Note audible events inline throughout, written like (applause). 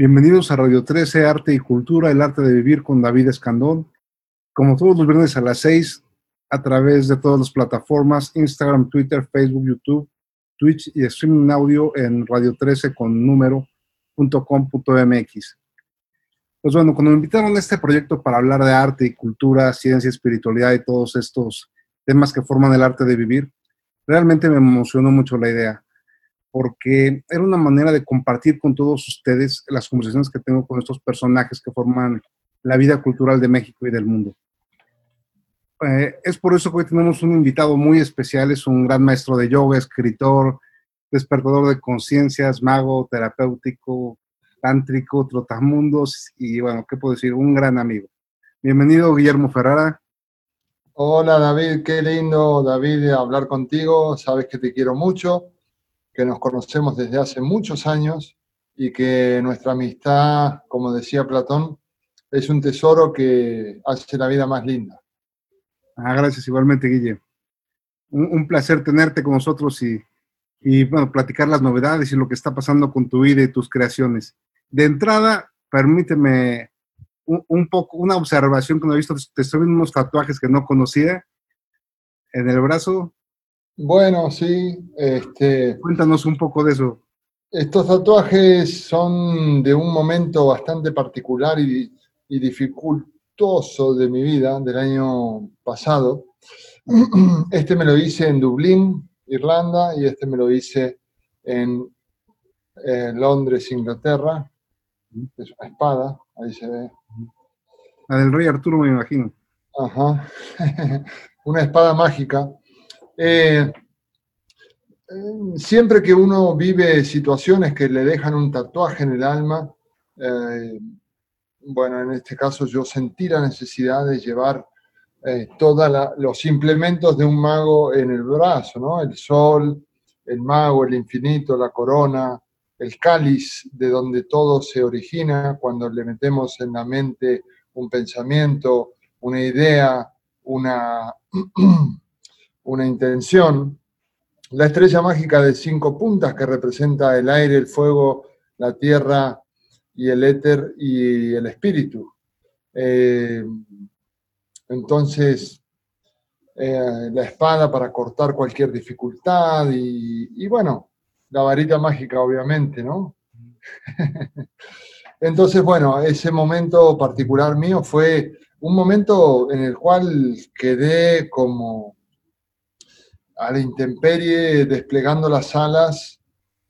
Bienvenidos a Radio 13, Arte y Cultura, el arte de vivir con David Escandón. Como todos los viernes a las 6, a través de todas las plataformas, Instagram, Twitter, Facebook, YouTube, Twitch y streaming audio en Radio 13 con número.com.mx. Pues bueno, cuando me invitaron a este proyecto para hablar de arte y cultura, ciencia, espiritualidad y todos estos temas que forman el arte de vivir, realmente me emocionó mucho la idea porque era una manera de compartir con todos ustedes las conversaciones que tengo con estos personajes que forman la vida cultural de México y del mundo. Eh, es por eso que hoy tenemos un invitado muy especial, es un gran maestro de yoga, escritor, despertador de conciencias, mago, terapéutico, tántrico, trotamundos y bueno, ¿qué puedo decir? Un gran amigo. Bienvenido, Guillermo Ferrara. Hola David, qué lindo David hablar contigo, sabes que te quiero mucho que nos conocemos desde hace muchos años y que nuestra amistad, como decía Platón, es un tesoro que hace la vida más linda. Ah, gracias igualmente, Guille. Un, placer tenerte con nosotros y, y, bueno, platicar las novedades y lo que está pasando con tu vida y tus creaciones. De entrada, permíteme un, poco, una observación que no he visto. Te estoy viendo unos tatuajes que no conocía en el brazo. Bueno, sí. Este, Cuéntanos un poco de eso. Estos tatuajes son de un momento bastante particular y, dificultoso de mi vida, del año pasado. (clears throat) Este me lo hice en Dublín, Irlanda, y este me lo hice en Londres, Inglaterra. Es una espada, ahí se ve. La del rey Arturo, me imagino. Ajá. (laughs) una espada mágica eh, siempre que uno vive situaciones que le dejan un tatuaje en el alma, eh, bueno, en este caso yo sentí la necesidad de llevar eh, todos los implementos de un mago en el brazo, ¿no? El sol, el mago, el infinito, la corona, el cáliz de donde todo se origina cuando le metemos en la mente un pensamiento, una idea, una (clears throat) una intención. La estrella mágica de cinco puntas que representa el aire, el fuego, la tierra y el éter y el espíritu. Eh, entonces, eh, la espada para cortar cualquier dificultad y, bueno, la varita mágica obviamente, ¿no? (laughs) Entonces, bueno, ese momento particular mío fue un momento en el cual quedé como a la intemperie, desplegando las alas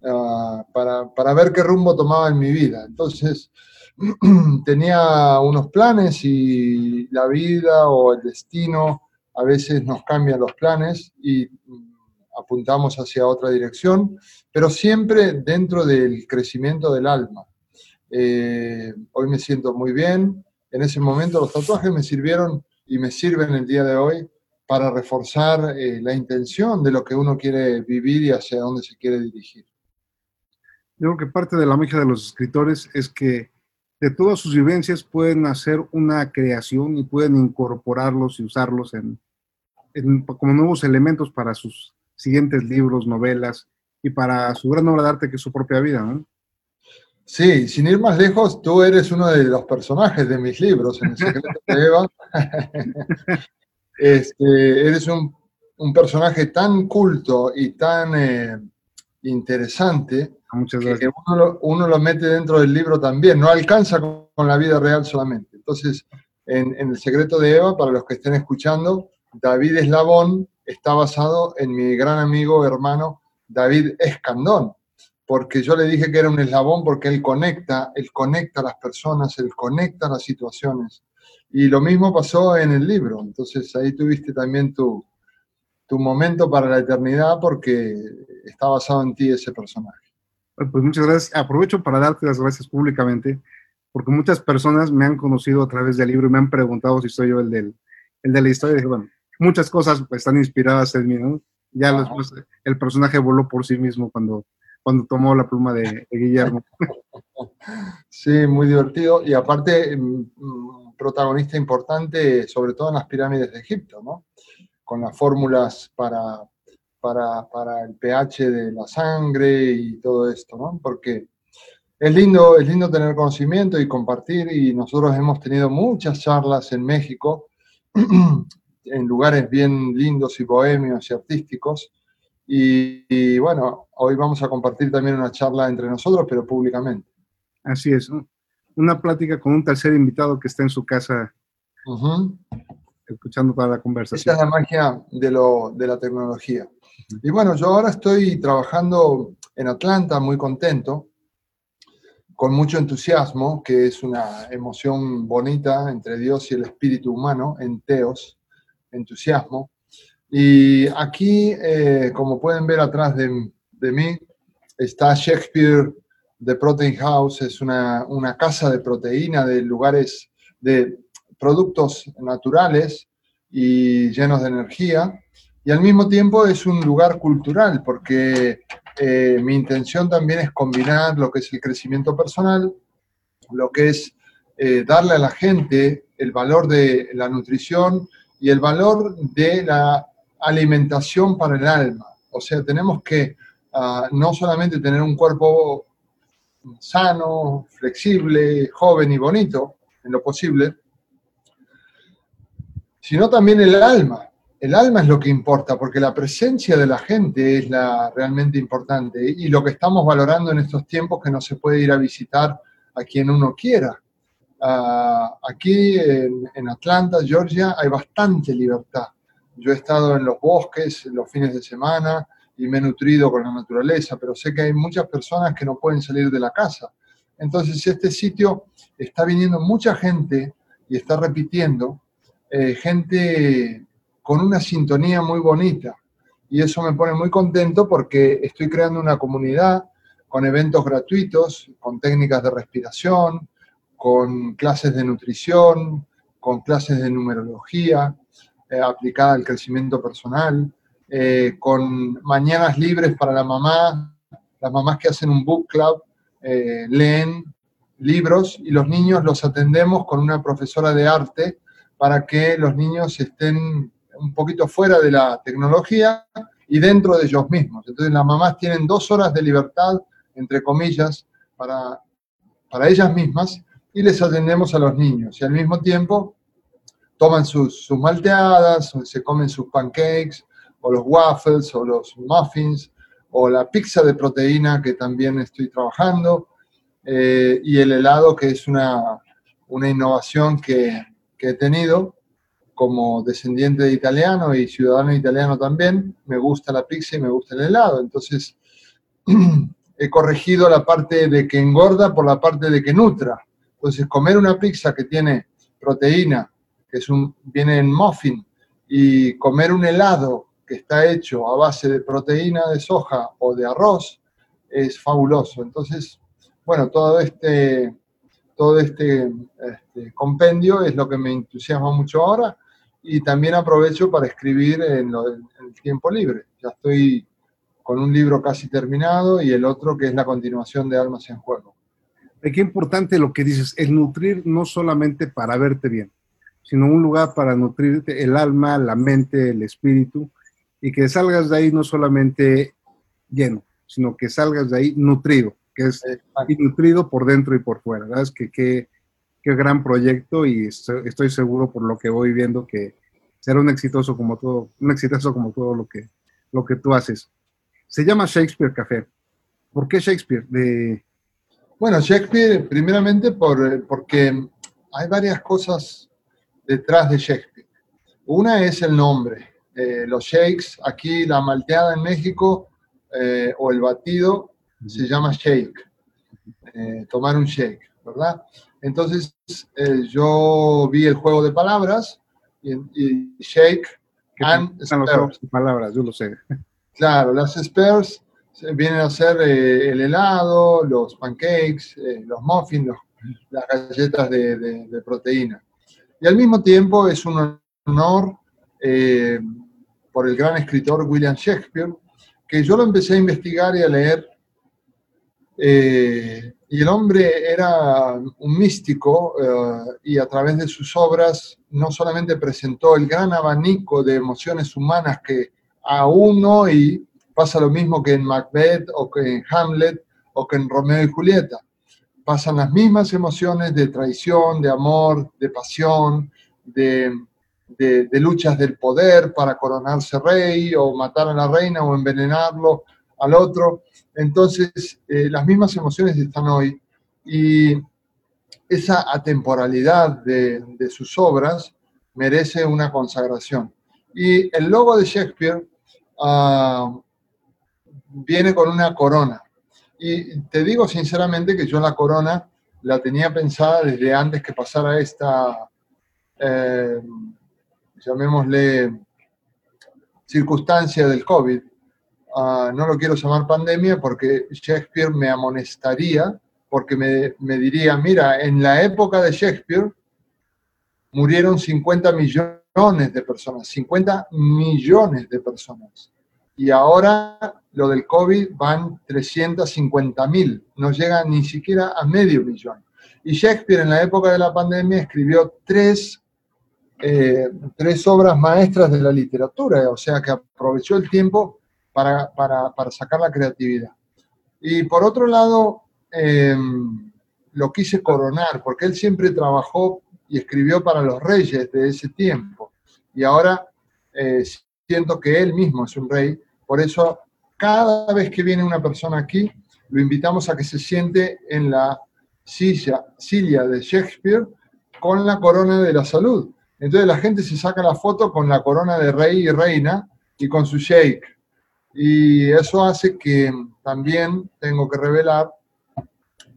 ah, para, ver qué rumbo tomaba en mi vida. Entonces, (clears throat) tenía unos planes y la vida o el destino a veces nos cambian los planes y mm, apuntamos hacia otra dirección, pero siempre dentro del crecimiento del alma. Eh, hoy me siento muy bien. En ese momento los tatuajes me sirvieron y me sirven el día de hoy para reforzar eh, la intención de lo que uno quiere vivir y hacia dónde se quiere dirigir. Yo creo que parte de la magia de los escritores es que de todas sus vivencias pueden hacer una creación y pueden incorporarlos y usarlos en, como nuevos elementos para sus siguientes libros, novelas y para su gran obra de arte que es su propia vida, ¿no? Sí, sin ir más lejos, tú eres uno de los personajes de mis libros, en El secreto de Eva. (laughs) Este, eres un, personaje tan culto y tan eh, interesante ah, que uno lo, mete dentro del libro también, no alcanza con, la vida real solamente. Entonces, en, El secreto de Eva, para los que estén escuchando, David Eslabón está basado en mi gran amigo, hermano David Escandón, porque yo le dije que era un eslabón porque él conecta, él conecta a las personas, él conecta las situaciones. Y lo mismo pasó en el libro, entonces ahí tuviste también tu, tu momento para la eternidad porque está basado en ti ese personaje. Pues muchas gracias. Aprovecho para darte las gracias públicamente, porque muchas personas me han conocido a través del libro y me han preguntado si soy yo el, del, el de la historia. Y bueno, muchas cosas están inspiradas en mí, ¿no? Ya el personaje voló por sí mismo cuando, cuando tomó la pluma de, de Guillermo. (laughs) Sí, muy divertido. Y aparte, mm, protagonista importante, sobre todo en las pirámides de Egipto, ¿no? Con las fórmulas para, para, el pH de la sangre y todo esto, ¿no? Porque es lindo, es lindo tener conocimiento y compartir y nosotros hemos tenido muchas charlas en México, (clears throat) en lugares bien lindos y bohemios y artísticos. Y, bueno, hoy vamos a compartir también una charla entre nosotros, pero públicamente. Así es, una plática con un tercer invitado que está en su casa escuchando toda la conversación. Esa es la magia de, lo, de la tecnología. Y bueno, yo ahora estoy trabajando en Atlanta, muy contento, con mucho entusiasmo, que es una emoción bonita entre Dios y el espíritu humano, en teos, entusiasmo. Y aquí, eh, como pueden ver atrás de, de, mí, está Shakespeare The Protein House, es una, una casa de proteína de lugares de productos naturales y llenos de energía. Y al mismo tiempo es un lugar cultural, porque eh, mi intención también es combinar lo que es el crecimiento personal, lo que es eh, darle a la gente el valor de la nutrición y el valor de la alimentación para el alma. O sea, tenemos que ah, no solamente tener un cuerpo sano, flexible, joven y bonito, en lo posible, sino también el alma. El alma es lo que importa, porque la presencia de la gente es la realmente importante y lo que estamos valorando en estos tiempos que no se puede ir a visitar a quien uno quiera. Ah, aquí en, Atlanta, Georgia, hay bastante libertad. Yo he estado en los bosques los fines de semana y me he nutrido con la naturaleza, pero sé que hay muchas personas que no pueden salir de la casa. Entonces, este sitio está viniendo mucha gente y está repitiendo eh, gente con una sintonía muy bonita. Y eso me pone muy contento porque estoy creando una comunidad con eventos gratuitos, con técnicas de respiración, con clases de nutrición, con clases de numerología eh, aplicada al crecimiento personal, eh, con mañanas libres para la mamá, las mamás que hacen un book club leen libros y los niños los atendemos con una profesora de arte para que los niños estén un poquito fuera de la tecnología y dentro de ellos mismos. Entonces las mamás tienen dos horas de libertad, entre comillas, para, para ellas mismas y les atendemos a los niños. Y al mismo tiempo toman sus, sus malteadas, se comen sus pancakes, o los waffles, o los muffins, o la pizza de proteína que también estoy trabajando, eh, y el helado que es una, una innovación que, que he tenido como descendiente de italiano y ciudadano italiano también, me gusta la pizza y me gusta el helado. Entonces, (clears throat) he corregido la parte de que engorda por la parte de que nutra. Entonces, comer una pizza que tiene proteína, que es un, viene en muffin, y comer un helado que está hecho a base de proteína de soja o de arroz, es fabuloso. Entonces, bueno, todo este, todo este, este, compendio es lo que me entusiasma mucho ahora y también aprovecho para escribir en, el tiempo libre. Ya estoy con un libro casi terminado y el otro que es la continuación de Almas en Juego. Qué importante lo que dices, el nutrir no solamente para verte bien, sino un lugar para nutrirte el alma, la mente, el espíritu, y que salgas de ahí no solamente lleno, sino que salgas de ahí nutrido que es nutrido por dentro y por fuera. ¿verdad? Es que qué, gran proyecto y estoy seguro por lo que voy viendo que será un exitoso como todo, un exitoso como todo lo que, lo que tú haces. Se llama Shakespeare Café. ¿Por qué Shakespeare? De... Bueno, Shakespeare, primeramente por, porque hay varias cosas detrás de Shakespeare. Una es el nombre. Eh, los shakes, aquí la malteada en México eh, o el batido se llama shake, eh, tomar un shake, ¿verdad? Entonces eh, yo vi el juego de palabras y, shake and Spurs. palabras, yo lo sé. Claro, las Spurs vienen a ser eh, el helado, los pancakes, los muffins, las galletas de, proteína. Y al mismo tiempo es un honor por el gran escritor William Shakespeare, que yo lo empecé a investigar y a leer eh, y el hombre era un místico eh, y a través de sus obras no solamente presentó el gran abanico de emociones humanas que aún hoy pasa lo mismo que en Macbeth o que en Hamlet o que en Romeo y Julieta, pasan las mismas emociones de traición, de amor, de pasión, de, luchas del poder para coronarse rey o matar a la reina o envenenarlo al otro. Entonces, eh, las mismas emociones están hoy y esa atemporalidad de, sus obras merece una consagración. Y el logo de Shakespeare ah, viene con una corona. Y te digo sinceramente que yo la corona la tenía pensada desde antes que pasara esta, eh, llamémosle, circunstancia del COVID. Ah, no lo quiero llamar pandemia porque Shakespeare me amonestaría, porque me, me diría, mira, en la época de Shakespeare murieron 50 millones de personas, 50 millones de personas. Y ahora lo del COVID van 350 mil, no llega ni siquiera a medio millón. Y Shakespeare en la época de la pandemia escribió tres, eh, tres obras maestras de la literatura, o sea que aprovechó el tiempo para, para, para sacar la creatividad. Y por otro lado, em, lo quise coronar, porque él siempre trabajó y escribió para los reyes de ese tiempo. Y ahora eh, siento que él mismo es un rey por eso, cada vez que viene una persona aquí, lo invitamos a que se siente en la silla, silla de Shakespeare con la corona de la salud. Entonces la gente se saca la foto con la corona de rey y reina y con su shake. Y eso hace que también tengo que revelar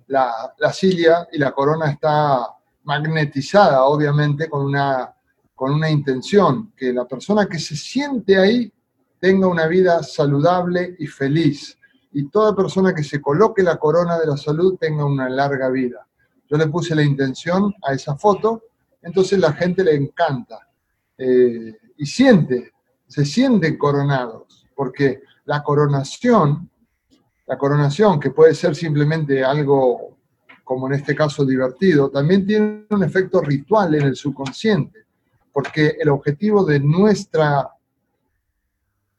la, la silla y la corona está magnetizada, obviamente, con una, con una intención, que la persona que se siente ahí tenga una vida saludable y feliz. Y toda persona que se coloque la corona de la salud tenga una larga vida. Yo le puse la intención a esa foto, entonces la gente le encanta eh, y siente, se sienten coronados, porque la coronación, la coronación que puede ser simplemente algo como en este caso divertido, también tiene un efecto ritual en el subconsciente, porque el objetivo de nuestra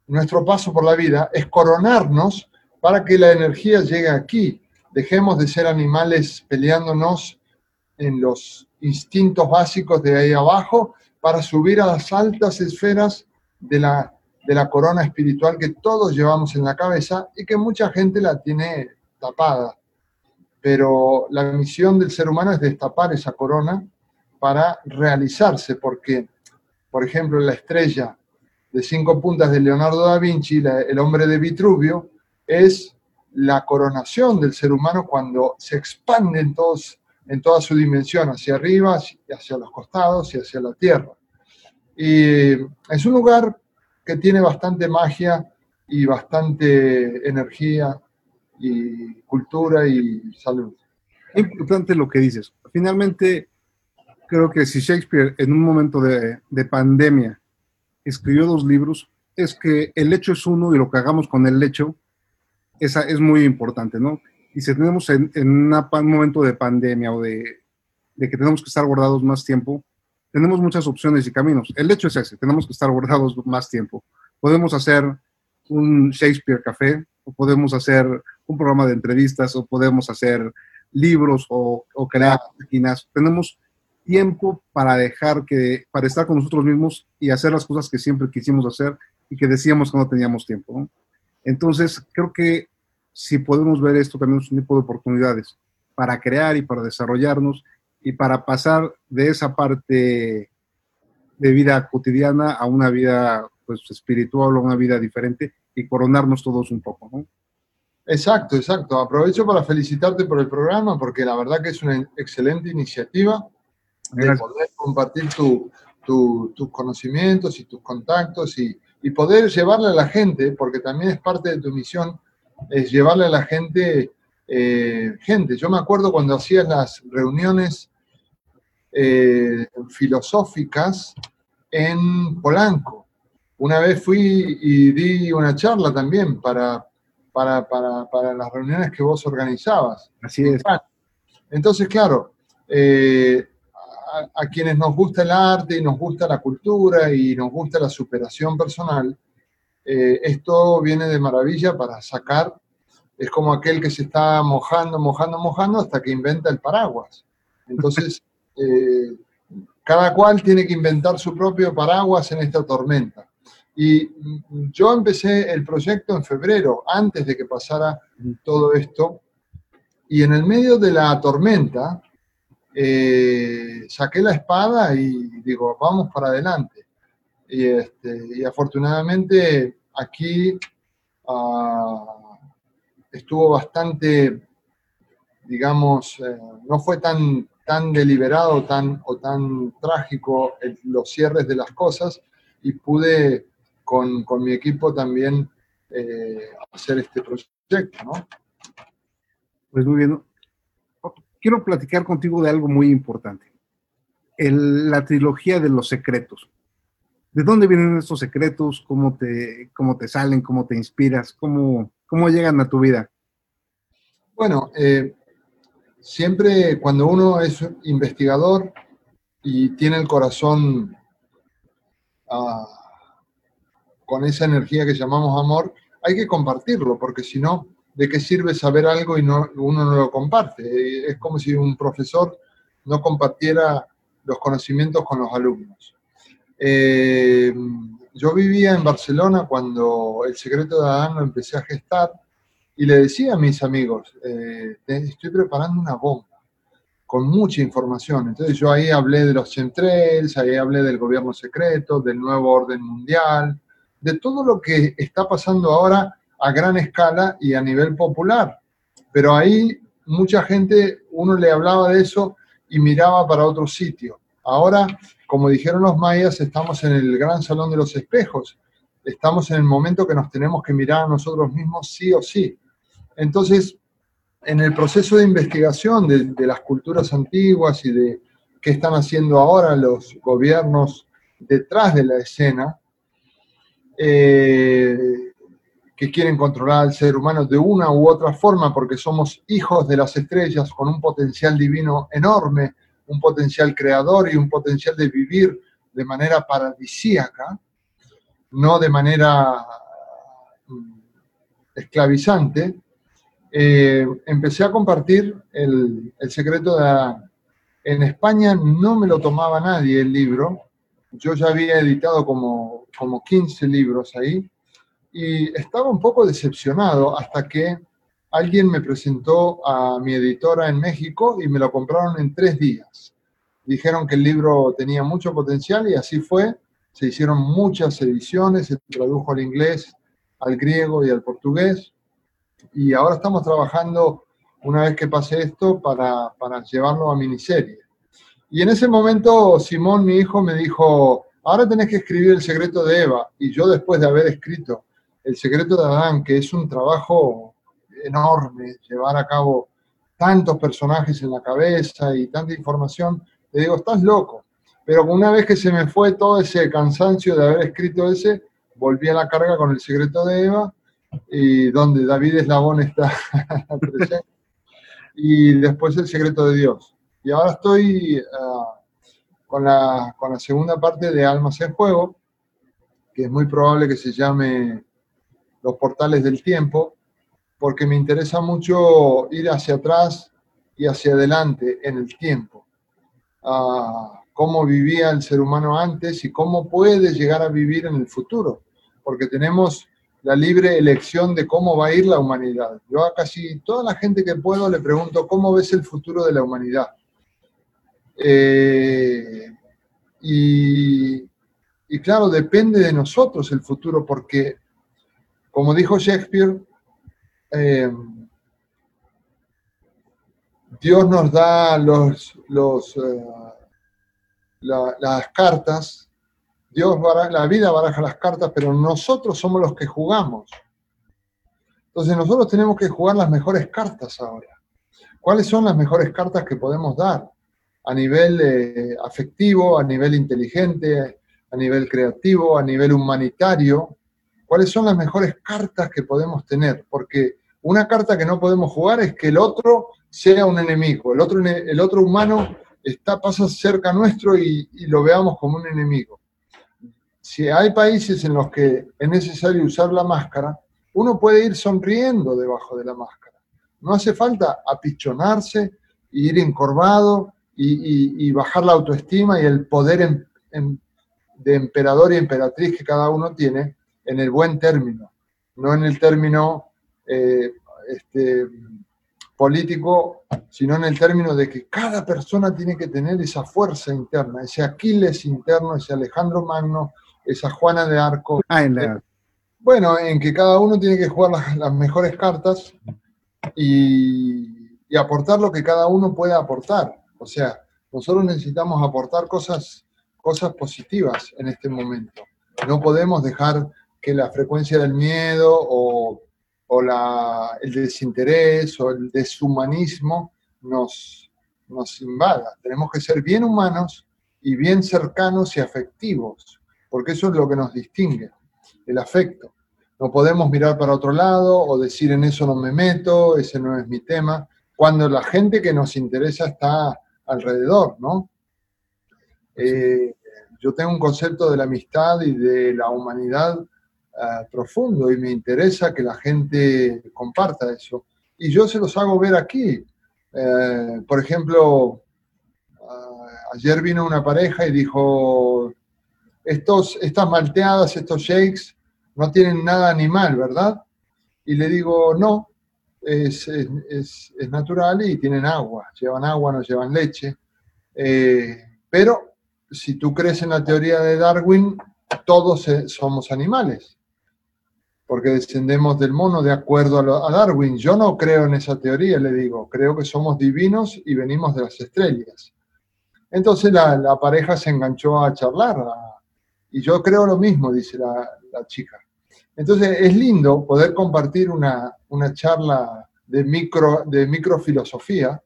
nuestro paso por la vida es coronarnos para que la energía llegue aquí. Dejemos de ser animales peleándonos en los instintos básicos de ahí abajo para subir a las altas esferas de la, de la corona espiritual que todos llevamos en la cabeza y que mucha gente la tiene tapada. Pero la misión del ser humano es destapar esa corona para realizarse, porque, por ejemplo, la estrella de cinco puntas de Leonardo da Vinci, El hombre de Vitruvio, es la coronación del ser humano cuando se expande en, todos, en toda su dimensión, hacia arriba, hacia los costados y hacia la tierra. Y es un lugar que tiene bastante magia y bastante energía y cultura y salud. Importante lo que dices. Finalmente, creo que si Shakespeare en un momento de, de pandemia escribió dos libros, es que el hecho es uno y lo que hagamos con el hecho esa es muy importante, ¿no? Y si tenemos en, un momento de pandemia o de, de, que tenemos que estar guardados más tiempo, tenemos muchas opciones y caminos. El hecho es ese, tenemos que estar guardados más tiempo. Podemos hacer un Shakespeare Café, o podemos hacer un programa de entrevistas, o podemos hacer libros o, o crear máquinas. Tenemos tiempo para dejar que, para estar con nosotros mismos y hacer las cosas que siempre quisimos hacer y que decíamos que no teníamos tiempo. Entonces, creo que si podemos ver esto también es un tipo de oportunidades para crear y para desarrollarnos y para pasar de esa parte de vida cotidiana a una vida pues, espiritual o una vida diferente y coronarnos todos un poco. ¿no? Exacto, exacto. Aprovecho para felicitarte por el programa porque la verdad que es una excelente iniciativa de poder compartir tus conocimientos y tus contactos y, poder llevarle a la gente, porque también es parte de tu misión, es llevarle a la gente eh, gente. Yo me acuerdo cuando hacías las reuniones eh, filosóficas en Polanco. Una vez fui y di una charla también para, para, para, las reuniones que vos organizabas. Así es. Entonces, claro, eh, a, quienes nos gusta el arte y nos gusta la cultura y nos gusta la superación personal, eh, esto viene de maravilla para sacar es como aquel que se está mojando, mojando, mojando hasta que inventa el paraguas. Entonces, (laughs) eh, cada cual tiene que inventar su propio paraguas en esta tormenta. Y yo empecé el proyecto en febrero, antes de que pasara todo esto, y en el medio de la tormenta eh, saqué la espada y digo, vamos para adelante. Y, este, afortunadamente aquí ah, estuvo bastante, digamos, eh, no fue tan, tan deliberado tan, o tan trágico los cierres de las cosas y pude con, con mi equipo también eh, hacer este proyecto, ¿no? Pues muy bien. Quiero platicar contigo de algo muy importante. la trilogía de los secretos. ¿De dónde vienen estos secretos? ¿Cómo te, cómo te salen? ¿Cómo te inspiras? ¿Cómo, cómo llegan a tu vida? Bueno, eh, siempre cuando uno es investigador y tiene el corazón ah, con esa energía que llamamos amor, hay que compartirlo, porque si no, ¿de qué sirve saber algo y no, uno no lo comparte? Es como si un profesor no compartiera los conocimientos con los alumnos. Eh, yo vivía en Barcelona cuando El secreto de Adán lo empecé a gestar y le decía a mis amigos, eh, estoy preparando una bomba con mucha información. Entonces yo ahí hablé de los chemtrails, ahí hablé del gobierno secreto, del nuevo orden mundial, de todo lo que está pasando ahora a gran escala y a nivel popular. Pero ahí mucha gente, uno le hablaba de eso y miraba para otro sitio. Ahora, como dijeron los mayas, estamos en el gran salón de los espejos. Estamos en el momento que nos tenemos que mirar a nosotros mismos sí o sí. Entonces, en el proceso de investigación de, las culturas antiguas y de qué están haciendo ahora los gobiernos detrás de la escena, eh, que quieren controlar al ser humano de una u otra forma porque somos hijos de las estrellas con un potencial divino enorme, un potencial creador y un potencial de vivir de manera paradisíaca, no de manera mm, esclavizante, eh, empecé a compartir el, secreto de Adán. En España no me lo tomaba nadie el libro. Yo ya había editado como, como 15 libros ahí y estaba un poco decepcionado hasta que alguien me presentó a mi editora en México y me lo compraron en tres días. Dijeron que el libro tenía mucho potencial y así fue. Se hicieron muchas ediciones, se tradujo al inglés, al griego y al portugués y ahora estamos trabajando, una vez que pase esto, para, para llevarlo a miniserie. Y en ese momento Simón, mi hijo, me dijo, ahora tenés que escribir El secreto de Eva. Y yo después de haber escrito El secreto de Adán, que es un trabajo enorme, llevar a cabo tantos personajes en la cabeza y tanta información, le digo, estás loco. Pero una vez que se me fue todo ese cansancio de haber escrito ese, volví a la carga con El secreto de Eva y donde David Eslabón está (laughs) presente, y después El secreto de Dios. Y ahora estoy ah, con, la, con la segunda parte de Almas en Juego, que es muy probable que se llame Los Portales del Tiempo, porque me interesa mucho ir hacia atrás y hacia adelante en el tiempo. Uh, cómo vivía el ser humano antes y cómo puede llegar a vivir en el futuro, porque tenemos la libre elección de cómo va a ir la humanidad. Yo a casi toda la gente que puedo le pregunto, ¿cómo ves el futuro de la humanidad? Eh, y, claro, depende de nosotros el futuro, porque, como dijo Shakespeare, eh, Dios nos da los, eh, las cartas Dios, la vida baraja las cartas, pero nosotros somos los que jugamos. Entonces nosotros tenemos que jugar las mejores cartas ahora. ¿Cuáles son las mejores cartas que podemos dar? A nivel eh, afectivo, a nivel inteligente, a nivel creativo, a nivel humanitario. ¿Cuáles son las mejores cartas que podemos tener? Porque una carta que no podemos jugar es que el otro sea un enemigo. El otro, el otro humano está, pasa cerca nuestro y lo veamos como un enemigo si hay países en los que es necesario usar la máscara, uno puede ir sonriendo debajo de la máscara. No hace falta apichonarse, ir encorvado y, bajar la autoestima y el poder de emperador y emperatriz que cada uno tiene en el buen término, no en el término eh, este, político, sino en el término de que cada persona tiene que tener esa fuerza interna, ese Aquiles interno, ese Alejandro Magno, esa Juana de Arco. Ah, bueno, en que cada uno tiene que jugar las, mejores cartas y, y, aportar lo que cada uno pueda aportar. O sea, nosotros necesitamos aportar cosas, cosas positivas en este momento. No podemos dejar que la frecuencia del miedo o, o la, el desinterés o el deshumanismo nos, nos invada. Tenemos que ser bien humanos y bien cercanos y afectivos, porque eso es lo que nos distingue el afecto. No podemos mirar para otro lado o decir en eso no me meto, ese no es mi tema, cuando la gente que nos interesa está alrededor, ¿no? Eh, yo tengo un concepto de la amistad y de la humanidad uh, profundo y me interesa que la gente comparta eso. Y yo se los hago ver aquí. Uh, por ejemplo, uh, ayer vino una pareja y dijo, Estos, estas malteadas, estos shakes, no tienen nada animal, ¿verdad? Y le digo, no, es, es, natural y tienen agua, llevan agua, no llevan leche. Eh, pero si tú crees en la teoría de Darwin, todos somos animales, porque descendemos del mono de acuerdo a, a, Darwin. Yo no creo en esa teoría, le digo, creo que somos divinos y venimos de las estrellas. Entonces la, la pareja se enganchó a charlar, a, y yo creo lo mismo, dice la, la chica. Entonces es lindo poder compartir una, una charla de, micro, de microfilosofía,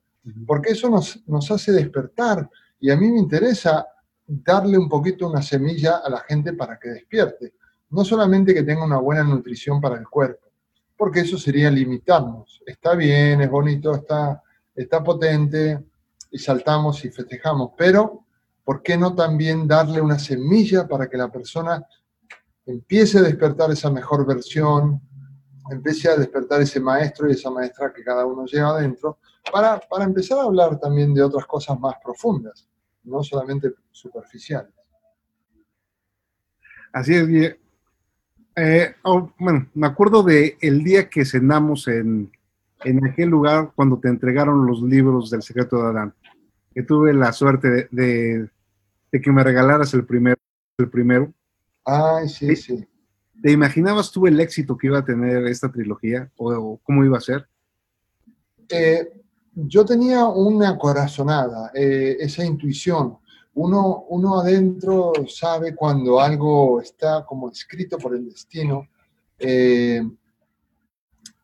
porque eso nos, nos hace despertar y a mí me interesa darle un poquito una semilla a la gente para que despierte. No solamente que tenga una buena nutrición para el cuerpo, porque eso sería limitarnos. Está bien, es bonito, está, está potente y saltamos y festejamos, pero ¿por qué no también darle una semilla para que la persona empiece a despertar esa mejor versión, empiece a despertar ese maestro y esa maestra que cada uno lleva adentro, para, para empezar a hablar también de otras cosas más profundas, no solamente superficiales. Así es, eh, oh, bueno, me acuerdo de el día que cenamos en, en, aquel lugar cuando te entregaron los libros del secreto de Adán, que tuve la suerte de, de, de que me regalaras el primero, el primero Ay, sí, sí. ¿Te imaginabas tú el éxito que iba a tener esta trilogía o, cómo iba a ser? Eh, yo tenía una corazonada, eh, esa intuición. Uno, uno adentro sabe cuando algo está como escrito por el destino. Eh,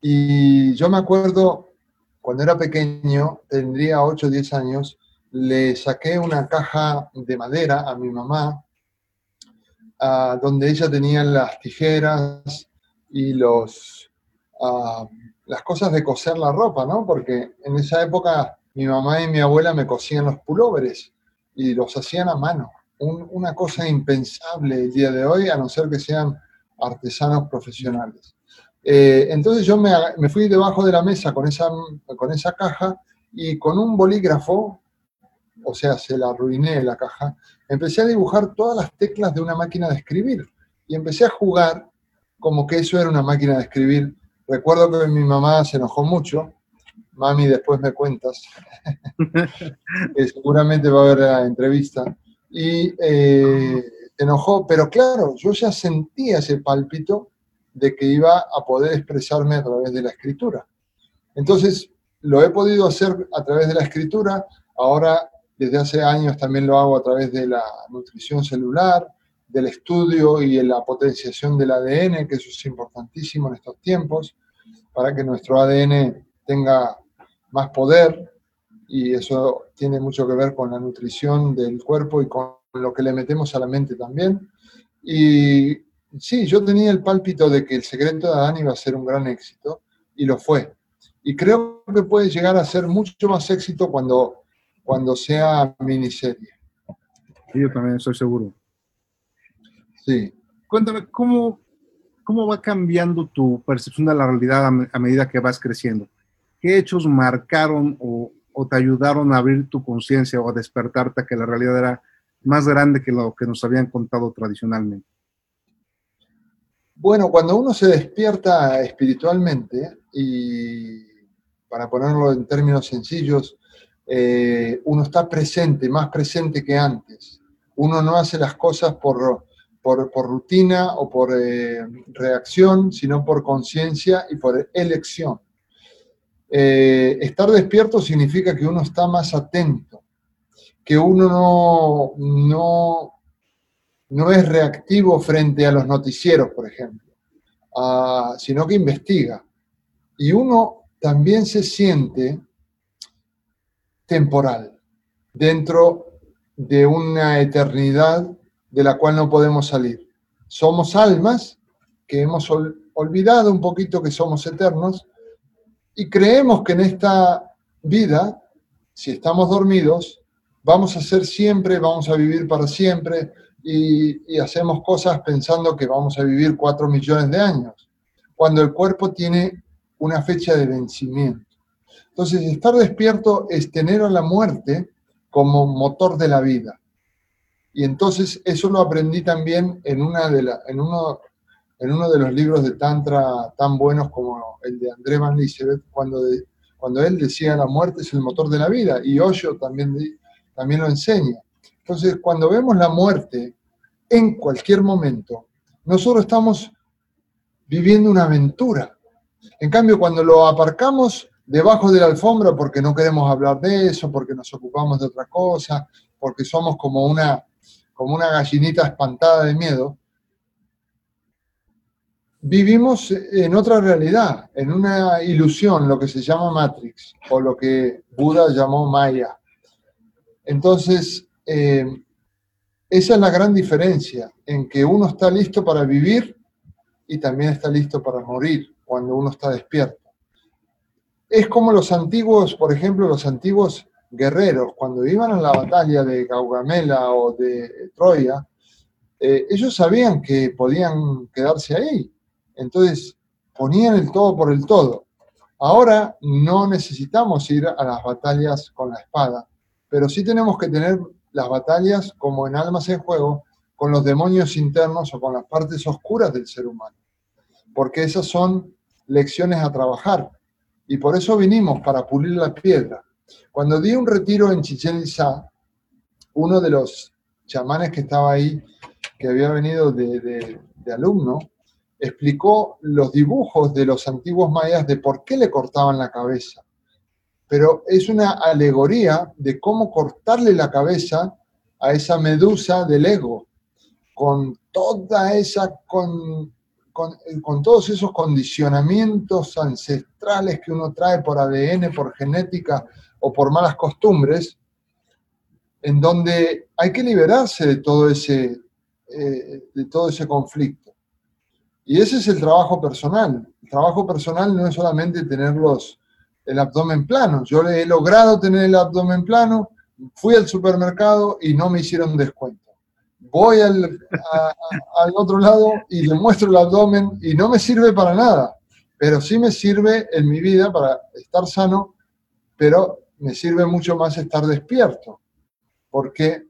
y yo me acuerdo, cuando era pequeño, tendría 8 o 10 años, le saqué una caja de madera a mi mamá donde ella tenía las tijeras y los, las cosas de coser la ropa, ¿no? Porque en esa época mi mamá y mi abuela me cosían los pulóveres y los hacían a mano. una cosa impensable el día de hoy, a no ser que sean artesanos profesionales. Eh, entonces yo me, fui debajo de la mesa con esa, con esa caja y con un bolígrafo o sea, se la arruiné la caja, empecé a dibujar todas las teclas de una máquina de escribir y empecé a jugar como que eso era una máquina de escribir. Recuerdo que mi mamá se enojó mucho, mami, después me cuentas, (laughs) seguramente va a haber la entrevista, y eh, enojó, pero claro, yo ya sentía ese pálpito de que iba a poder expresarme a través de la escritura. Entonces, lo he podido hacer a través de la escritura, ahora desde hace años también lo hago a través de la nutrición celular, del estudio y la potenciación del ADN, que eso es importantísimo en estos tiempos, para que nuestro ADN tenga más poder y eso tiene mucho que ver con la nutrición del cuerpo y con lo que le metemos a la mente también. Y sí, yo tenía el pálpito de que el secreto de Adán iba a ser un gran éxito y lo fue. Y creo que puede llegar a ser mucho más éxito cuando cuando sea miniserie. Yo también estoy seguro. Sí. Cuéntame, ¿cómo, ¿cómo va cambiando tu percepción de la realidad a, medida que vas creciendo? ¿Qué hechos marcaron o, o te ayudaron a abrir tu conciencia o a despertarte a que la realidad era más grande que lo que nos habían contado tradicionalmente? Bueno, cuando uno se despierta espiritualmente, y para ponerlo en términos sencillos, eh, uno está presente, más presente que antes. Uno no hace las cosas por, por, rutina o por eh, reacción, sino por conciencia y por elección. Eh, estar despierto significa que uno está más atento, que uno no, no, no es reactivo frente a los noticieros, por ejemplo, sino que investiga. Y uno también se siente temporal, dentro de una eternidad de la cual no podemos salir. Somos almas que hemos olvidado un poquito que somos eternos y creemos que en esta vida, si estamos dormidos, vamos a ser siempre, vamos a vivir para siempre y, hacemos cosas pensando que vamos a vivir cuatro millones de años, cuando el cuerpo tiene una fecha de vencimiento. Entonces, estar despierto es tener a la muerte como motor de la vida. Y entonces eso lo aprendí también en, una de la, en, uno, en uno de los libros de Tantra tan buenos como el de André Van cuando, él decía la muerte es el motor de la vida, y Osho también, también lo enseña. Entonces, cuando vemos la muerte en cualquier momento, nosotros estamos viviendo una aventura. En cambio, cuando lo aparcamos debajo de la alfombra porque no queremos hablar de eso, porque nos ocupamos de otra cosa, porque somos como una gallinita espantada de miedo, vivimos en otra realidad, en una ilusión, lo que se llama Matrix, o lo que Buda llamó Maya. Entonces, eh, esa es la gran diferencia en que uno está listo para vivir y también está listo para morir cuando uno está despierto. Es como los antiguos, por ejemplo, los antiguos guerreros, cuando iban a la batalla de Gaugamela o de Troya, eh, ellos sabían que podían quedarse ahí. Entonces ponían el todo por el todo. Ahora no necesitamos ir a las batallas con la espada, pero sí tenemos que tener las batallas como en almas en juego con los demonios internos o con las partes oscuras del ser humano, porque esas son lecciones a trabajar. Y por eso vinimos, para pulir la piedra. Cuando di un retiro en Chichen Itzá, uno de los chamanes que estaba ahí, que había venido de, alumno, explicó los dibujos de los antiguos mayas de por qué le cortaban la cabeza. Pero es una alegoría de cómo cortarle la cabeza a esa medusa del ego, con toda esa con eh, con, todos esos condicionamientos ancestrales que uno trae por ADN, por genética o por malas costumbres, en donde hay que liberarse de todo ese, eh, de todo ese conflicto. Y ese es el trabajo personal. El trabajo personal no es solamente tener el abdomen plano. Yo he logrado tener el abdomen plano, fui al supermercado y no me hicieron descuento voy al, otro lado y le muestro el abdomen y no me sirve para nada, pero sí me sirve en mi vida para estar sano, pero me sirve mucho más estar despierto, porque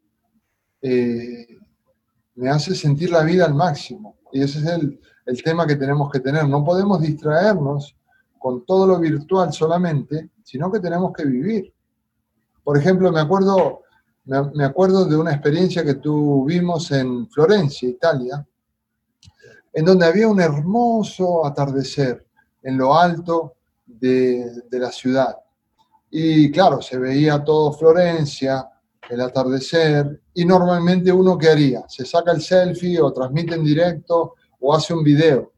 eh, me hace sentir la vida al máximo. Y ese es el, el tema que tenemos que tener. No podemos distraernos con todo lo virtual solamente, sino que tenemos que vivir. Por ejemplo, me acuerdo me, acuerdo de una experiencia que tuvimos en Florencia, Italia, en donde había un hermoso atardecer en lo alto de, la ciudad. Y claro, se veía todo Florencia, el atardecer, y normalmente uno qué haría? Se saca el selfie o transmite en directo o hace un video.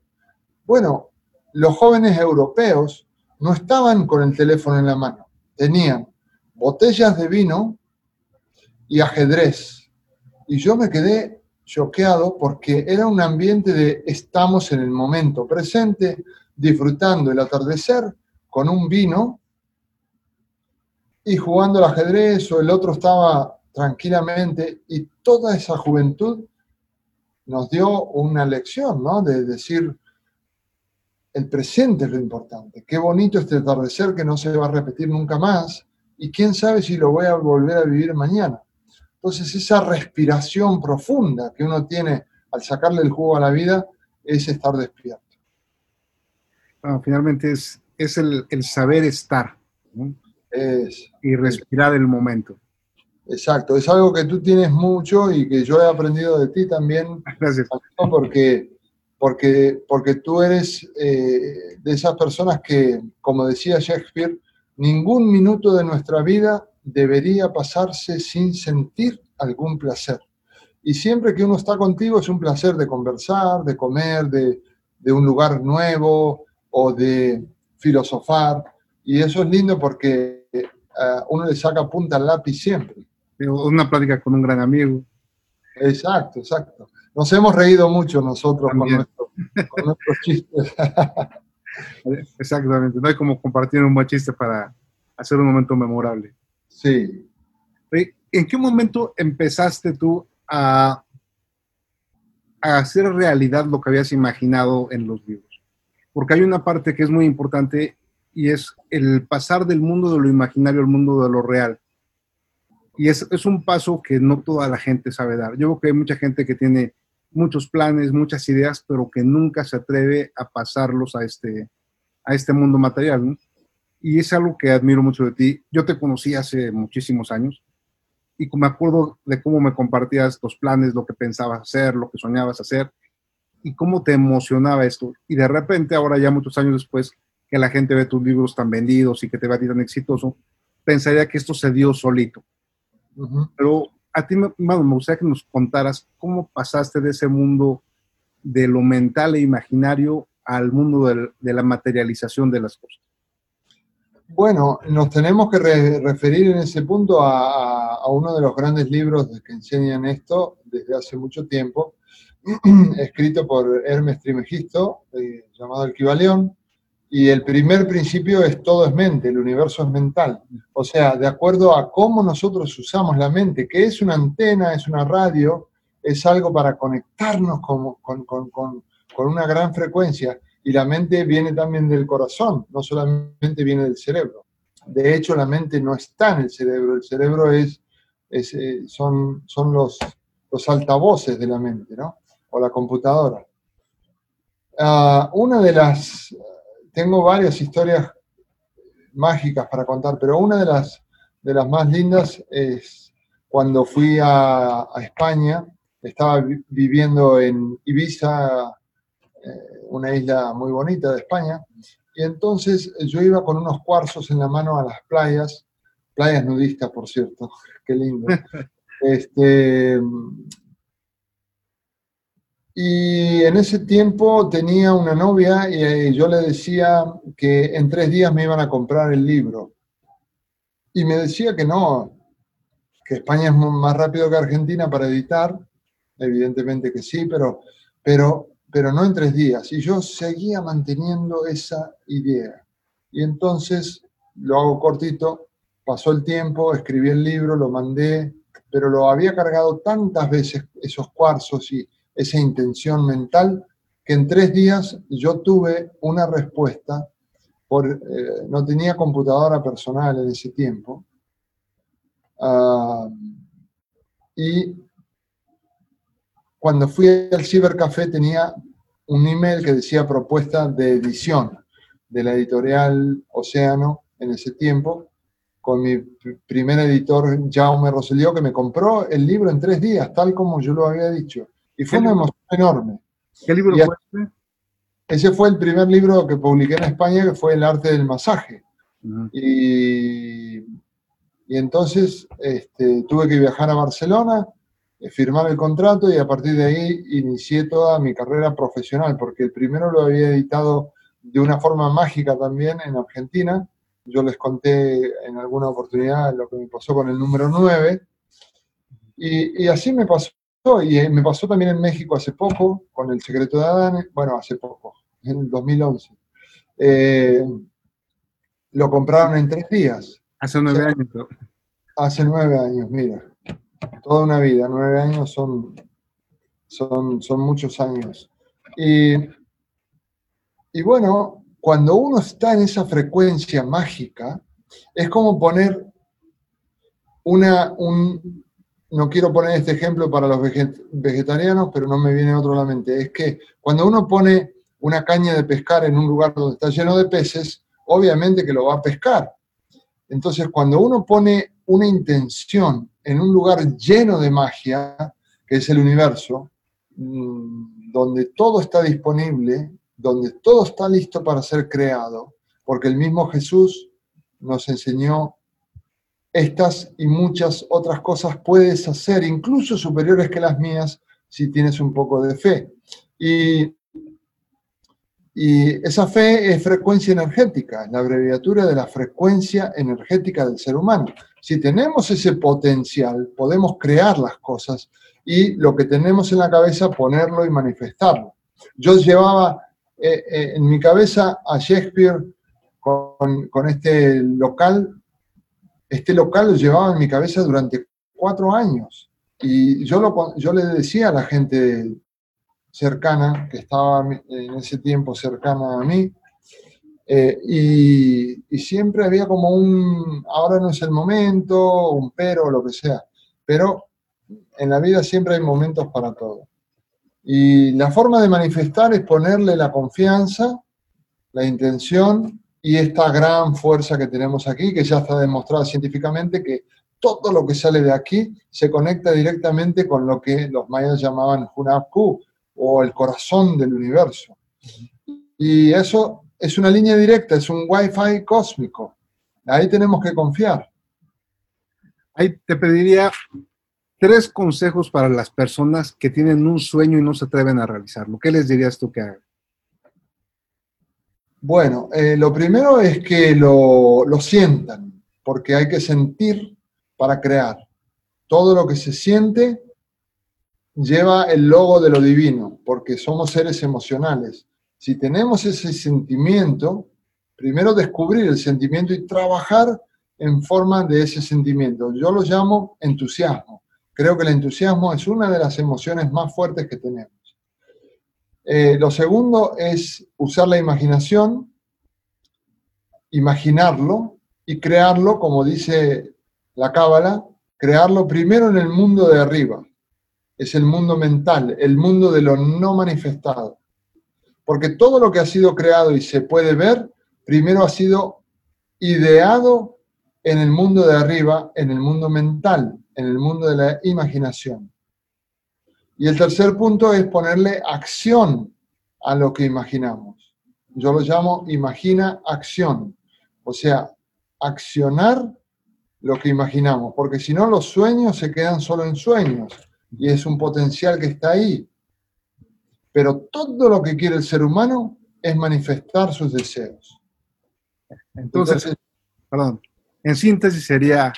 Bueno, los jóvenes europeos no estaban con el teléfono en la mano, tenían botellas de vino y ajedrez. Y yo me quedé choqueado porque era un ambiente de estamos en el momento presente, disfrutando el atardecer con un vino y jugando al ajedrez o el otro estaba tranquilamente y toda esa juventud nos dio una lección, ¿no? De decir, el presente es lo importante. Qué bonito este atardecer que no se va a repetir nunca más y quién sabe si lo voy a volver a vivir mañana. Entonces esa respiración profunda que uno tiene al sacarle el jugo a la vida es estar despierto. finalmente es, es el, saber estar y respirar el momento. Exacto, es algo que tú tienes mucho y que yo he aprendido de ti también. Gracias. Porque, porque, porque tú eres eh, de esas personas que, como decía Shakespeare, ningún minuto de nuestra vida debería pasarse sin sentir algún placer. Y siempre que uno está contigo es un placer de conversar, de comer, de, de un lugar nuevo o de filosofar. Y eso es lindo porque eh, uno le saca punta al lápiz siempre una plática con un gran amigo. Exacto, exacto. Nos hemos reído mucho nosotros con, nuestros (laughs) chistes. Exactamente, no hay como compartir un buen chiste para hacer un momento memorable. Sí. ¿En qué momento empezaste tú a, a hacer realidad lo que habías imaginado en los libros? Porque hay una parte que es muy importante y es el pasar del mundo de lo imaginario al mundo de lo real. Y es, es, un paso que no toda la gente sabe dar. Yo creo que hay mucha gente que tiene muchos planes, muchas ideas, pero que nunca se atreve a pasarlos a este, a este mundo material. Y es algo que admiro mucho de ti. Yo te conocí hace muchísimos años y me acuerdo de cómo me compartías los planes, lo que pensabas hacer, lo que soñabas hacer y cómo te emocionaba esto. Y de repente, ahora ya muchos años después, que la gente ve tus libros tan vendidos y que te va a ti tan exitoso, pensaría que esto se dio solito pero a ti me, me gustaría que nos contaras cómo pasaste de ese mundo de lo mental e imaginario al mundo de la materialización de las cosas. Bueno, nos tenemos que referir en ese punto a, uno de los grandes libros que enseñan esto desde hace mucho tiempo, (clears throat) escrito por Hermes Trimegisto, eh, llamado El Kibalión, y el primer principio es todo es mente, el universo es mental. O sea, de acuerdo a cómo nosotros usamos la mente, que es una antena, es una radio, es algo para conectarnos con, con, con, con una gran frecuencia. Y la mente viene también del corazón, no solamente viene del cerebro. De hecho, la mente no está en el cerebro, el cerebro es, es eh, son, son los, los altavoces de la mente, ¿no? O la computadora. Uh, una de las tengo varias historias mágicas para contar, pero una de las, de las más lindas es cuando fui a, España, estaba viviendo en Ibiza, eh, una isla muy bonita de España, y entonces yo iba con unos cuarzos en la mano a las playas, playas nudistas, por cierto, (laughs) qué lindo. (laughs) Este, y en ese tiempo tenía una novia y eh, yo le decía que en tres días me iban a comprar el libro. Y me decía que no, que España es más rápido que Argentina para editar. Evidentemente que sí, pero, pero, pero no en tres días. Y yo seguía manteniendo esa idea. Y entonces, lo hago cortito, pasó el tiempo, escribí el libro, lo mandé, pero lo había cargado tantas veces esos cuarzos y esa intención mental, que en tres días yo tuve una respuesta, por, eh, no tenía computadora personal en ese tiempo, ah, y cuando fui al cibercafé tenía un email que decía propuesta de edición de la editorial Océano en ese tiempo, con mi primer editor Jaume Rosselló, que me compró el libro en tres días, tal como yo lo había dicho. Y fue una emoción enorme. ¿Qué libro fue ese? fue el primer libro que publiqué en España, que fue El arte del masaje. y, y, entonces este, tuve que viajar a Barcelona, eh, firmar el contrato y a partir de ahí inicié toda mi carrera profesional, porque el primero lo había editado de una forma mágica también en Argentina. Yo les conté en alguna oportunidad lo que me pasó con el número 9. Y, y así me pasó y eh, me pasó también en México hace poco, con El secreto de Adán, bueno, hace poco, en el 2011. Eh, lo compraron en tres días. Hace nueve años. Hace nueve años, mira. Toda una vida, nueve años son, son, son muchos años. Y y bueno, cuando uno está en esa frecuencia mágica, es como poner una, un, no quiero poner este ejemplo para los vegetarianos, pero no me viene otro a la mente, es que cuando uno pone una caña de pescar en un lugar donde está lleno de peces, obviamente que lo va a pescar. Entonces, cuando uno pone una intención en un lugar lleno de magia, que es el universo, mm, donde todo está disponible, donde todo está listo para ser creado, porque el mismo Jesús nos enseñó estas y muchas otras cosas puedes hacer, incluso superiores que las mías, si tienes un poco de fe. Y, esa fe es frecuencia energética, es la abreviatura de la frecuencia energética del ser humano. Si tenemos ese potencial, podemos crear las cosas y lo que tenemos en la cabeza, ponerlo y manifestarlo. Yo llevaba eh, eh, en mi cabeza a Shakespeare con, este local. Este local lo llevaba en mi cabeza durante cuatro años. Y yo, lo, yo le decía a la gente cercana, que estaba en ese tiempo cercana a mí, eh, y, y, siempre había como un, ahora no es el momento, un pero, lo que sea. Pero en la vida siempre hay momentos para todo. Y la forma de manifestar es ponerle la confianza, la intención y esta gran fuerza que tenemos aquí, que ya está demostrada científicamente que todo lo que sale de aquí se conecta directamente con lo que los mayas llamaban Hunabku o el corazón del universo. Y eso es una línea directa, es un wifi cósmico. Ahí tenemos que confiar. Ahí te pediría tres consejos para las personas que tienen un sueño y no se atreven a realizarlo. ¿Qué les dirías tú que hagan? Bueno, eh, lo primero es que lo, lo sientan, porque hay que sentir para crear. Todo lo que se siente lleva el logo de lo divino, porque somos seres emocionales. Si tenemos ese sentimiento, primero descubrir el sentimiento y trabajar en forma de ese sentimiento. Yo lo llamo entusiasmo. Creo que el entusiasmo es una de las emociones más fuertes que tenemos. Eh, lo segundo es usar la imaginación, imaginarlo y crearlo, como dice la Cábala, crearlo primero en el mundo de arriba. Es el mundo mental, el mundo de lo no manifestado. Porque todo lo que ha sido creado y se puede ver, primero ha sido ideado en el mundo de arriba, en el mundo mental, en el mundo de la imaginación. Y el tercer punto es ponerle acción a lo que imaginamos. Yo lo llamo imagina acción, o sea, accionar lo que imaginamos, porque si no los sueños se quedan solo en sueños y es un potencial que está ahí. Pero todo lo que quiere el ser humano es manifestar sus deseos. Entonces, perdón, en síntesis sería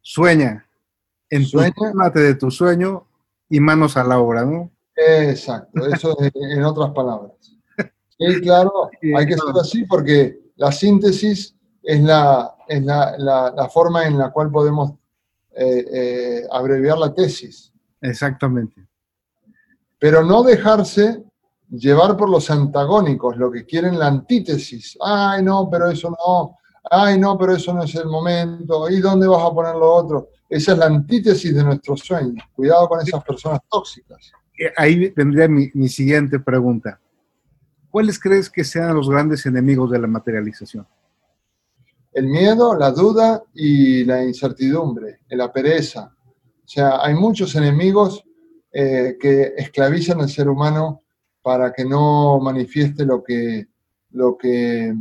sueña, Entusiasmate de tu sueño y manos a la obra, ¿no? Exacto, eso (laughs) es en otras palabras. Sí, claro, hay que ser así porque la síntesis es la, la, forma en la cual podemos eh, eh, abreviar la tesis. Exactamente. Pero no dejarse llevar por los antagónicos, lo que quieren la antítesis. Ay, no, pero eso no. Ay, no, pero eso no es el momento. ¿Y dónde vas a poner lo otro? Esa es la antítesis de nuestros sueños. Cuidado con esas personas tóxicas. Eh, ahí tendría mi, siguiente pregunta. ¿Cuáles crees que sean los grandes enemigos de la materialización? El miedo, la duda y la incertidumbre, la pereza. O sea, hay muchos enemigos eh, que esclavizan al ser humano para que no manifieste lo que, lo que,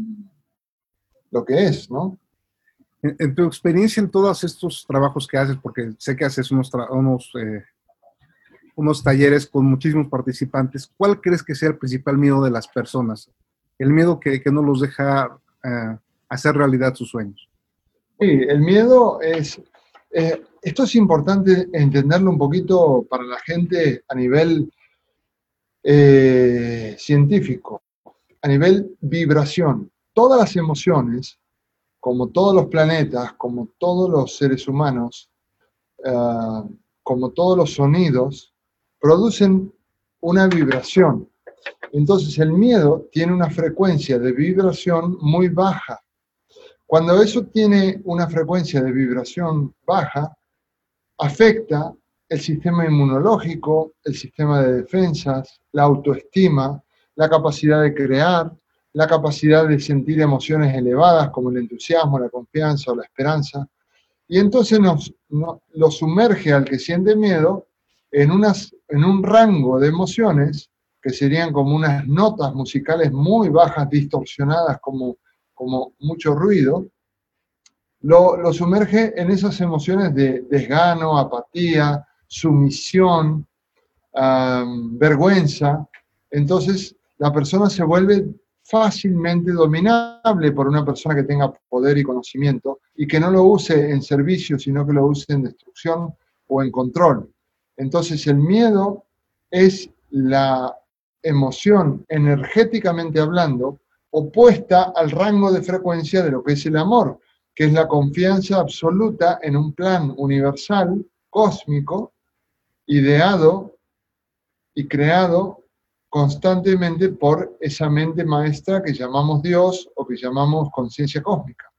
lo que es, ¿no? En, tu experiencia en todos estos trabajos que haces, porque sé que haces unos, unos, eh, unos talleres con muchísimos participantes, ¿cuál crees que sea el principal miedo de las personas? El miedo que, que no los deja eh, hacer realidad sus sueños. Sí, el miedo es... Eh, esto es importante entenderlo un poquito para la gente a nivel científico, a nivel vibración. Todas las emociones como todos los planetas, como todos los seres humanos, eh, como todos los sonidos, producen una vibración. Entonces el miedo tiene una frecuencia de vibración muy baja. Cuando eso tiene una frecuencia de vibración baja, afecta el sistema inmunológico, el sistema de defensas, la autoestima, la capacidad de crear, la capacidad de sentir emociones elevadas como el entusiasmo, la confianza o la esperanza. Y entonces nos, lo sumerge al que siente miedo en, unas, en un rango de emociones que serían como unas notas musicales muy bajas, distorsionadas, como, como mucho ruido, lo, lo sumerge en esas emociones de desgano, apatía, sumisión, vergüenza. Entonces la persona se vuelve fácilmente dominable por una persona que tenga poder y conocimiento y que no lo use en servicio, sino que lo use en destrucción o en control. Entonces el miedo es la emoción energéticamente hablando opuesta al rango de frecuencia de lo que es el amor, que es la confianza absoluta en un plan universal, cósmico, ideado y creado constantemente por esa mente maestra que llamamos Dios o que llamamos conciencia cósmica.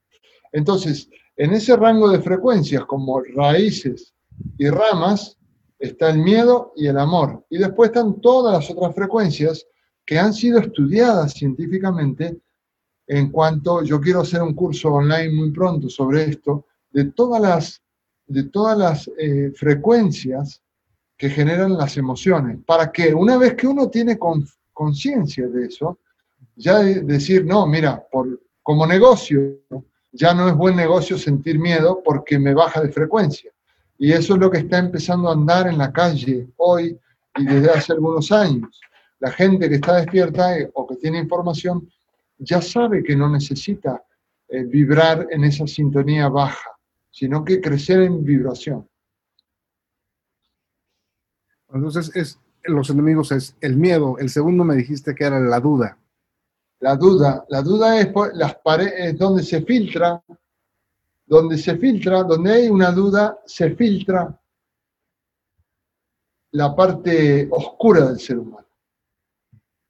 Entonces, en ese rango de frecuencias como raíces y ramas está el miedo y el amor. Y después están todas las otras frecuencias que han sido estudiadas científicamente en cuanto, yo quiero hacer un curso online muy pronto sobre esto, de todas las, de todas las eh, frecuencias que generan las emociones, para que una vez que uno tiene conciencia de eso, ya decir, no, mira, por, como negocio, ya no es buen negocio sentir miedo porque me baja de frecuencia. Y eso es lo que está empezando a andar en la calle hoy y desde hace algunos años. La gente que está despierta eh, o que tiene información ya sabe que no necesita eh, vibrar en esa sintonía baja, sino que crecer en vibración. Entonces, es, los enemigos es el miedo. El segundo me dijiste que era la duda. La duda. La duda es las paredes donde se filtra, donde se filtra, donde hay una duda, se filtra la parte oscura del ser humano.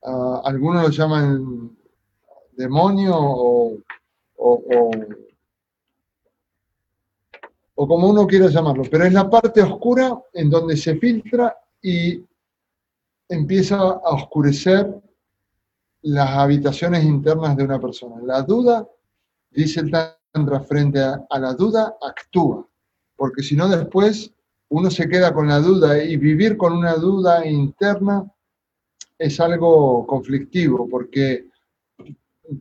Ah, algunos lo llaman demonio o, o, o, como uno quiera llamarlo, pero es la parte oscura en donde se filtra y empieza a oscurecer las habitaciones internas de una persona. La duda, dice el Tantra, frente a, a la duda actúa, porque si no después uno se queda con la duda y vivir con una duda interna es algo conflictivo, porque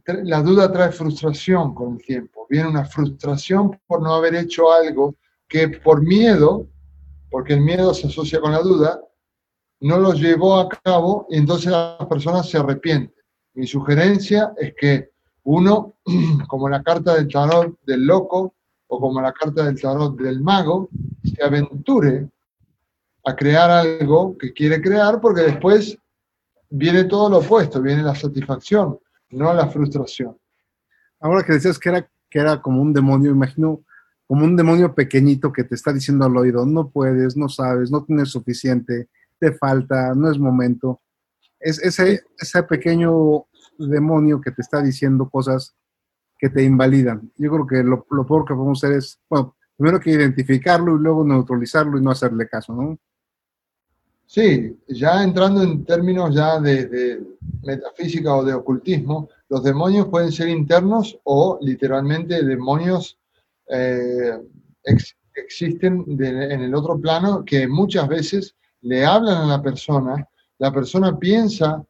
la duda trae frustración con el tiempo. Viene una frustración por no haber hecho algo que por miedo, porque el miedo se asocia con la duda, no lo llevó a cabo y entonces las personas se arrepienten. Mi sugerencia es que uno, (clears throat) como la carta del tarot del loco o como la carta del tarot del mago, se aventure a crear algo que quiere crear porque después viene todo lo opuesto, viene la satisfacción, no la frustración. Ahora que decías que era, que era como un demonio, imagino como un demonio pequeñito que te está diciendo al oído, no puedes, no sabes, no tienes suficiente, te falta, no es momento. Es ese, ese pequeño demonio que te está diciendo cosas que te invalidan. Yo creo que lo, lo peor que podemos hacer es, bueno, primero que identificarlo y luego neutralizarlo y no hacerle caso, ¿no? Sí, ya entrando en términos ya de, metafísica o de ocultismo, los demonios pueden ser internos o literalmente demonios eh, existen en el otro plano que muchas veces le hablan a la persona, la persona piensa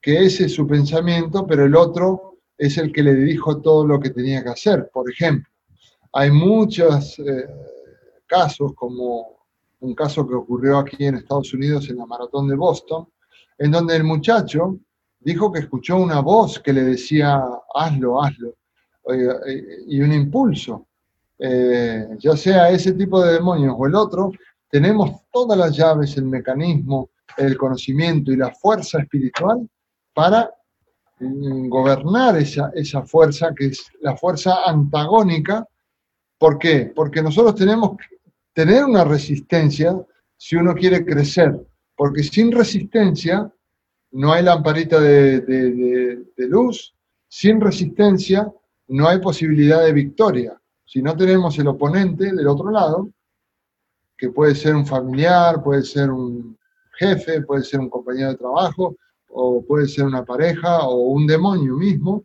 que ese es su pensamiento, pero el otro es el que le dijo todo lo que tenía que hacer. Por ejemplo, hay muchos eh, casos, como un caso que ocurrió aquí en Estados Unidos en la maratón de Boston, en donde el muchacho dijo que escuchó una voz que le decía, hazlo, hazlo, y un impulso. Eh, ya sea ese tipo de demonios o el otro, tenemos todas las llaves, el mecanismo, el conocimiento y la fuerza espiritual para mm, gobernar esa, esa fuerza que es la fuerza antagónica. ¿Por qué? Porque nosotros tenemos que tener una resistencia si uno quiere crecer, porque sin resistencia no hay lamparita de, luz, sin resistencia no hay posibilidad de victoria. Si no tenemos el oponente del otro lado, que puede ser un familiar, puede ser un jefe, puede ser un compañero de trabajo, o puede ser una pareja o un demonio mismo,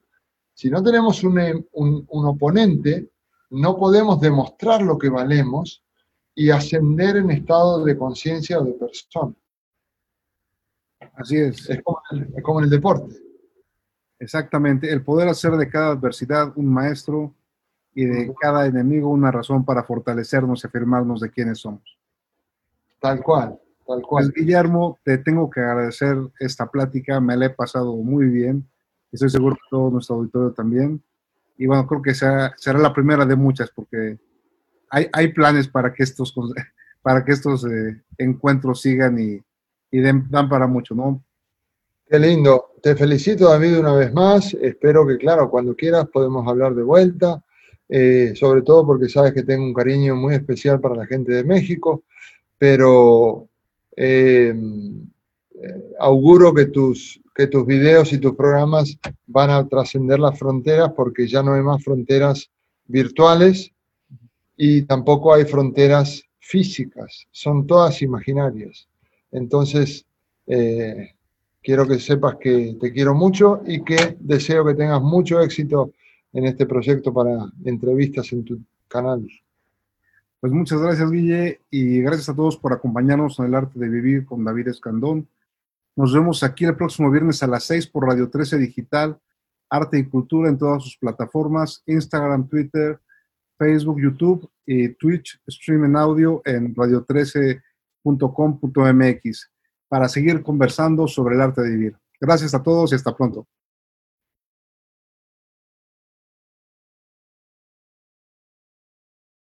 si no tenemos un, un oponente, no podemos demostrar lo que valemos y ascender en estado de conciencia o de persona. Así es. Es como, en el deporte. Exactamente. El poder hacer de cada adversidad un maestro y de cada enemigo una razón para fortalecernos y afirmarnos de quiénes somos. Tal cual, tal cual. Pues, Guillermo, te tengo que agradecer esta plática, me la he pasado muy bien. Estoy seguro que todo nuestro auditorio también. Y bueno, creo que será, será la primera de muchas porque hay, hay planes para que estos, (laughs) para que estos eh, encuentros sigan y, y dan para mucho, ¿no? Qué lindo. Te felicito, David, una vez más. Espero que, claro, cuando quieras podemos hablar de vuelta, eh, sobre todo porque sabes que tengo un cariño muy especial para la gente de México, pero eh, eh, auguro que tus, que tus videos y tus programas van a trascender las fronteras porque ya no hay más fronteras virtuales y tampoco hay fronteras físicas, son todas imaginarias. Entonces, quiero que sepas que te quiero mucho y que deseo que tengas mucho éxito en este proyecto para entrevistas en tu canal. Pues muchas gracias, Guille, y gracias a todos por acompañarnos en el arte de vivir con David Escandón. Nos vemos aquí el próximo viernes a las 6 por Radio 13 Digital, Arte y Cultura en todas sus plataformas, Instagram, Twitter, Facebook, YouTube y Twitch, stream en audio en Radio 13 .com.mx para seguir conversando sobre el arte de vivir. Gracias a todos y hasta pronto.